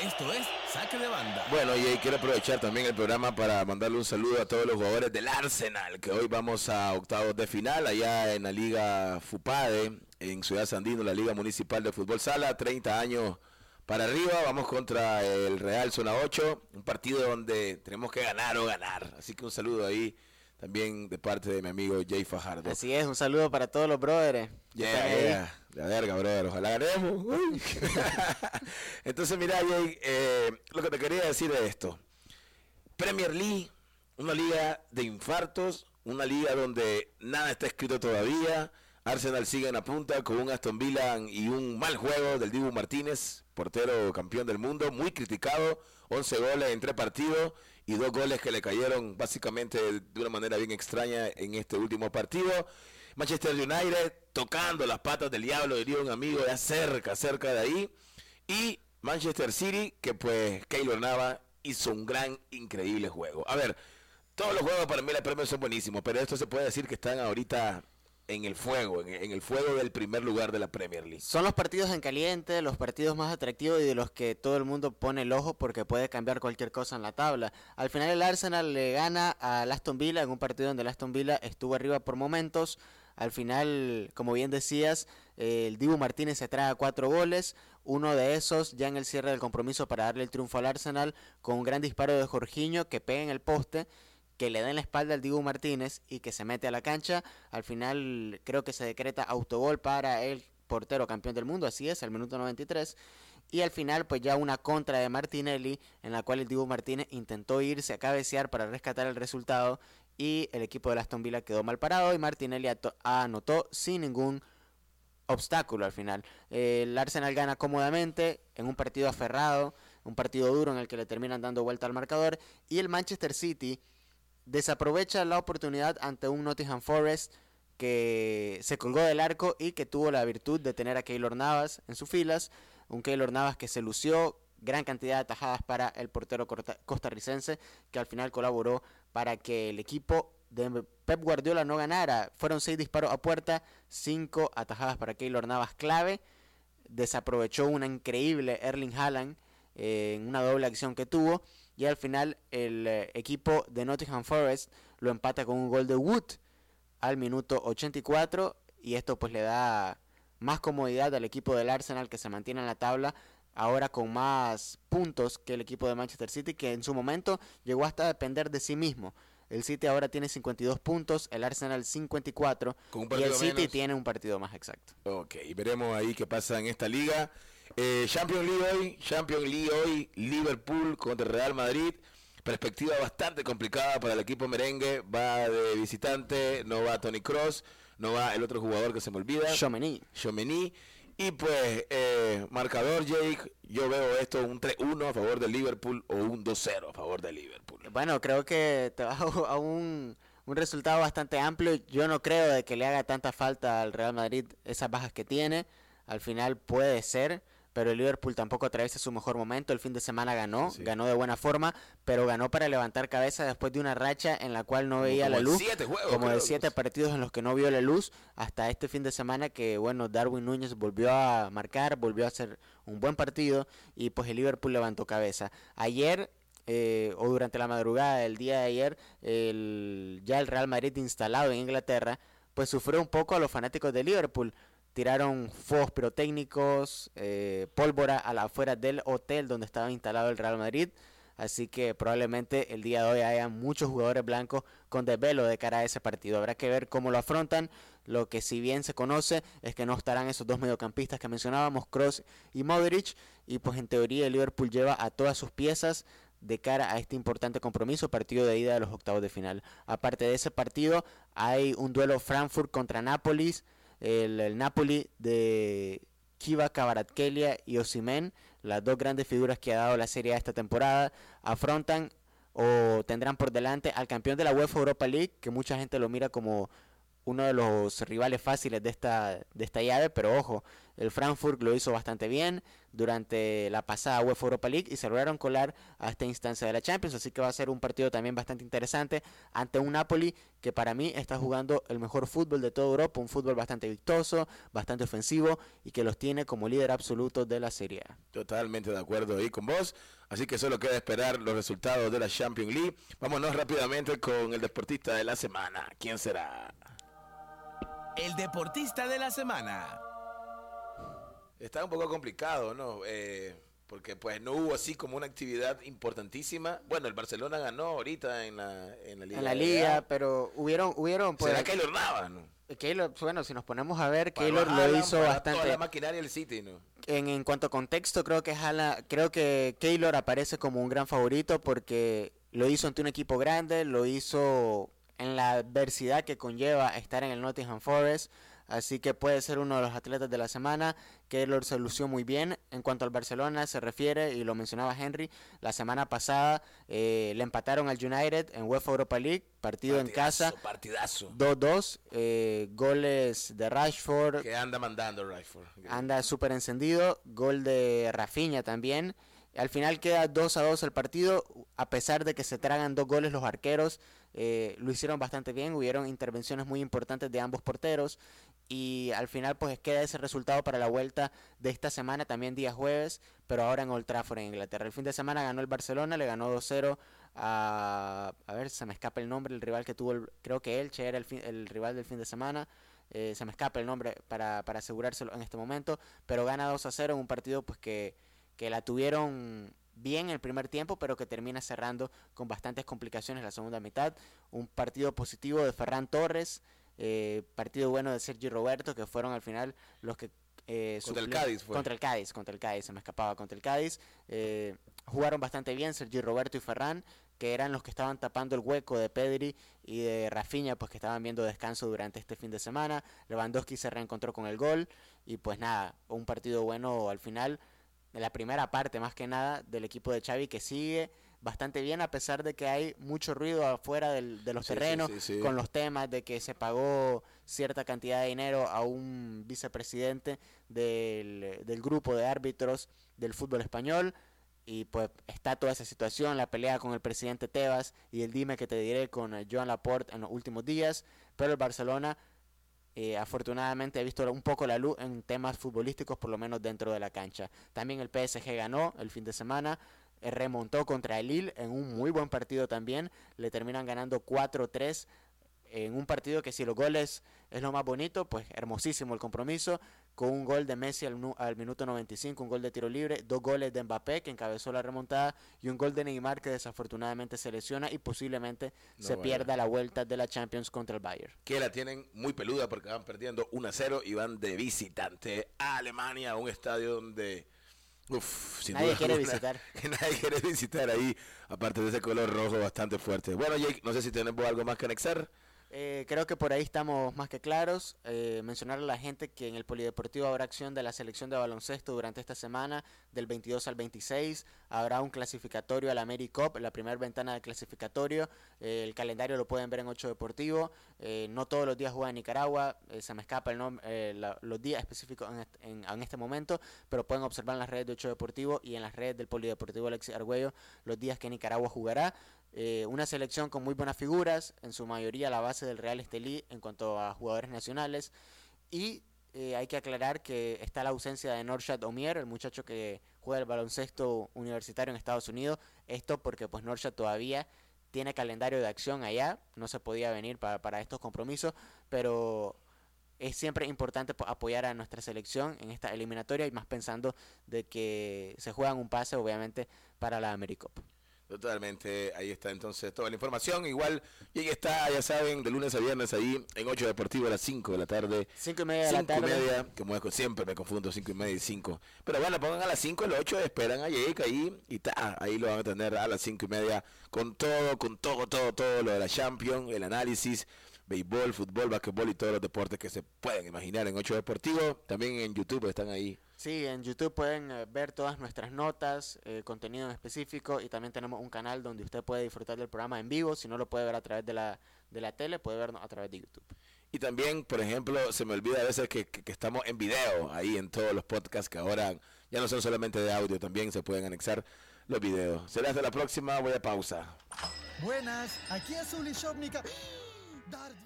Esto es Saque de Banda. Bueno, y quiero aprovechar también el programa para mandarle un saludo a todos los jugadores del Arsenal, que hoy vamos a octavos de final allá en la Liga FUPADE, en Ciudad Sandino, la Liga Municipal de Fútbol Sala, 30 años para arriba, vamos contra el Real Zona 8, un partido donde tenemos que ganar o ganar. Así que un saludo ahí también de parte de mi amigo Jay Fajardo. Así es, un saludo para todos los brothers. Yeah, yeah, la verga, brother, ojalá ganemos. Entonces, mira, Jay, eh, lo que te quería decir es esto. Premier League, una liga de infartos, una liga donde nada está escrito todavía. Arsenal sigue en la punta con un Aston Villa y un mal juego del Dibu Martínez, portero campeón del mundo, muy criticado, 11 goles en tres partidos y dos goles que le cayeron básicamente de una manera bien extraña en este último partido. Manchester United tocando las patas del diablo, diría un amigo, ya cerca, cerca de ahí. Y Manchester City, que pues Keylor Nava hizo un gran, increíble juego. A ver, todos los juegos para mí la premios son buenísimos, pero esto se puede decir que están ahorita en el fuego, en, el fuego del primer lugar de la Premier League. Son los partidos en caliente, los partidos más atractivos y de los que todo el mundo pone el ojo porque puede cambiar cualquier cosa en la tabla. Al final el Arsenal le gana a Aston Villa en un partido donde Aston Villa estuvo arriba por momentos. Al final, como bien decías, el Dibu Martínez se trae cuatro goles, uno de esos ya en el cierre del compromiso para darle el triunfo al Arsenal con un gran disparo de Jorginho que pega en el poste que le den la espalda al Dibu Martínez y que se mete a la cancha. Al final creo que se decreta autogol para el portero campeón del mundo, así es, al minuto 93. Y al final, pues ya una contra de Martinelli, en la cual el Dibu Martínez intentó irse a cabecear para rescatar el resultado. Y el equipo de Aston Villa quedó mal parado y Martinelli anotó sin ningún obstáculo al final. El Arsenal gana cómodamente en un partido aferrado, un partido duro en el que le terminan dando vuelta al marcador. Y el Manchester City desaprovecha la oportunidad ante un Nottingham Forest que se colgó del arco y que tuvo la virtud de tener a Keylor Navas en sus filas. Un Keylor Navas que se lució, gran cantidad de atajadas para el portero costarricense, que al final colaboró para que el equipo de Pep Guardiola no ganara. Fueron seis disparos a puerta, cinco atajadas para Keylor Navas clave. Desaprovechó una increíble Erling Haaland eh, en una doble acción que tuvo y al final el eh, equipo de Nottingham Forest lo empata con un gol de Wood al minuto 84 y esto pues le da más comodidad al equipo del Arsenal que se mantiene en la tabla ahora con más puntos que el equipo de Manchester City que en su momento llegó hasta depender de sí mismo. El City ahora tiene 52 puntos, el Arsenal 54 y el City tiene un partido más exacto. Ok, veremos ahí qué pasa en esta liga. Eh, Champions League hoy, Champions League hoy, Liverpool contra Real Madrid. Perspectiva bastante complicada para el equipo merengue. Va de visitante, no va Tony Cross, no va el otro jugador que se me olvida. Chomeny. Y pues, eh, marcador, Jake, yo veo esto un 3-1 a favor de Liverpool o un 2-0 a favor de Liverpool. Bueno, creo que te va a un, un resultado bastante amplio. Yo no creo de que le haga tanta falta al Real Madrid esas bajas que tiene. Al final puede ser pero el Liverpool tampoco atraviesa su mejor momento. El fin de semana ganó, ganó de buena forma, pero ganó para levantar cabeza después de una racha en la cual no veía la luz. como de siete partidos en los que no vio la luz, hasta este fin de semana que, bueno, Darwin Núñez volvió a marcar, volvió a hacer un buen partido y pues el Liverpool levantó cabeza. Ayer eh, o durante la madrugada del día de ayer, el, ya el Real Madrid instalado en Inglaterra, pues sufrió un poco a los fanáticos de Liverpool tiraron fuegos pirotécnicos, eh, pólvora a la afuera del hotel donde estaba instalado el Real Madrid. Así que probablemente el día de hoy haya muchos jugadores blancos con desvelo de cara a ese partido. Habrá que ver cómo lo afrontan. Lo que si bien se conoce es que no estarán esos dos mediocampistas que mencionábamos, Cross y Modric. Y pues en teoría el Liverpool lleva a todas sus piezas de cara a este importante compromiso, partido de ida de los octavos de final. Aparte de ese partido, hay un duelo Frankfurt contra Nápoles el, Napoli de Kiva Kvaratskhelia y Osimen, las dos grandes figuras que ha dado la Serie A esta temporada, afrontan o tendrán por delante al campeón de la UEFA Europa League, que mucha gente lo mira como uno de los rivales fáciles de esta, de esta llave, pero ojo, el Frankfurt lo hizo bastante bien durante la pasada UEFA Europa League y se lograron colar a esta instancia de la Champions, así que va a ser un partido también bastante interesante ante un Napoli que para mí está jugando el mejor fútbol de toda Europa, un fútbol bastante vistoso, bastante ofensivo y que los tiene como líder absoluto de la Serie. Totalmente de acuerdo ahí con vos, así que solo queda esperar los resultados de la Champions League. Vámonos rápidamente con el deportista de la semana. ¿Quién será? El deportista de la semana. Está un poco complicado, ¿no? Eh, porque pues no hubo así como una actividad importantísima. Bueno, el Barcelona ganó ahorita en la, en la Liga. En la Liga, pero hubieron... hubieron pues, ¿Será Keylor Navas, no? Keylor, bueno, si nos ponemos a ver, Keylor lo hizo bastante. Toda la maquinaria del City, ¿no? En, en cuanto a contexto, creo que Jala, creo que Keylor aparece como un gran favorito porque lo hizo ante un equipo grande, lo hizo en la adversidad que conlleva estar en el Nottingham Forest. Así que puede ser uno de los atletas de la semana. Keylor se lució muy bien. En cuanto al Barcelona se refiere, y lo mencionaba Henry, la semana pasada eh, le empataron al United en UEFA Europa League, partido en casa. Partidazo. 2-2, eh, goles de Rashford. Que anda mandando Rashford. Anda súper encendido. Gol de Rafinha también. Al final queda 2 a 2 el partido, a pesar de que se tragan dos goles los arqueros, eh, lo hicieron bastante bien, hubieron intervenciones muy importantes de ambos porteros y al final pues queda ese resultado para la vuelta de esta semana, también día jueves, pero ahora en Old Trafford en Inglaterra. El fin de semana ganó el Barcelona, le ganó 2-0 a, a ver, se me escapa el nombre, el rival que tuvo, el, creo que Elche era el, el rival del fin de semana. Eh, se me escapa el nombre para, para asegurárselo en este momento, pero gana 2 a 0 en un partido pues que que la tuvieron bien el primer tiempo, pero que termina cerrando con bastantes complicaciones la segunda mitad. Un partido positivo de Ferran Torres, eh, partido bueno de Sergio Roberto, que fueron al final los que... Eh, contra el Cádiz fue. Contra el Cádiz, contra el Cádiz, se me escapaba contra el Cádiz. Eh, jugaron bastante bien Sergio Roberto y Ferran, que eran los que estaban tapando el hueco de Pedri y de Rafinha, pues que estaban viendo descanso durante este fin de semana. Lewandowski se reencontró con el gol y pues nada, un partido bueno al final la primera parte más que nada del equipo de Xavi que sigue bastante bien a pesar de que hay mucho ruido afuera del, de los terrenos con los temas de que se pagó cierta cantidad de dinero a un vicepresidente del, del grupo de árbitros del fútbol español. Y pues está toda esa situación, la pelea con el presidente Tebas y el dime que te diré con Joan Laporte en los últimos días, pero el Barcelona eh, afortunadamente he visto un poco la luz en temas futbolísticos, por lo menos dentro de la cancha. También el PSG ganó el fin de semana, eh, remontó contra el Lille en un muy buen partido también, le terminan ganando 4-3 en un partido que si los goles es lo más bonito, pues hermosísimo el compromiso, con un gol de Messi al, al, minuto 95, un gol de tiro libre, dos goles de Mbappé que encabezó la remontada y un gol de Neymar que desafortunadamente se lesiona y posiblemente se pierda la vuelta de la Champions contra el Bayern. Que la tienen muy peluda porque van perdiendo 1-0 y van de visitante a Alemania, a un estadio donde... Uf, nadie quiere visitar. Que nadie quiere visitar ahí, aparte de ese color rojo bastante fuerte. Bueno, Jake, no sé si tenemos algo más que anexar. Eh, creo que por ahí estamos más que claros. Eh, mencionar a la gente que en el Polideportivo habrá acción de la selección de baloncesto durante esta semana, del 22 al 26. Habrá un clasificatorio al AmeriCop, la primera ventana de clasificatorio. Eh, el calendario lo pueden ver en 8 Deportivo. no todos los días juega en Nicaragua, se me escapa el nombre, los días específicos en, en, este momento, pero pueden observar en las redes de 8 Deportivo y en las redes del Polideportivo Alexis Argüello los días que Nicaragua jugará. Eh, una selección con muy buenas figuras, en su mayoría la base del Real Estelí en cuanto a jugadores nacionales. Y eh, hay que aclarar que está la ausencia de Norshad Omier, el muchacho que juega el baloncesto universitario en Estados Unidos. Esto porque pues todavía tiene calendario de acción allá, no se podía venir para, para estos compromisos, pero es siempre importante apoyar a nuestra selección en esta eliminatoria y más pensando de que se juegan un pase obviamente para la AmeriCup. Totalmente, ahí está entonces toda la información. Igual, y ahí está, ya saben, de lunes a viernes ahí en 8 Deportivo a las 5 de la tarde. 5 y media de la tarde. 5 y media, como siempre me confundo, 5 y media y 5. Pero bueno, pongan a las 5 y los 8, esperan a Jake ahí y ta, ahí lo van a tener a las 5 y media con todo, con todo, todo, todo lo de la Champions, el análisis, béisbol, fútbol, basquetbol y todos los deportes que se pueden imaginar en 8 Deportivo. También en YouTube están ahí Sí, en YouTube pueden eh, ver todas nuestras notas, eh, contenido en específico y también tenemos un canal donde usted puede disfrutar del programa en vivo. Si no lo puede ver a través de la, de la tele, puede vernos a través de YouTube. Y también, por ejemplo, se me olvida a veces que, que- que estamos en video ahí en todos los podcasts que ahora ya no son solamente de audio, también se pueden anexar los videos. Será hasta la próxima, voy a pausa. Buenas, aquí Azul y Shopnika. Darth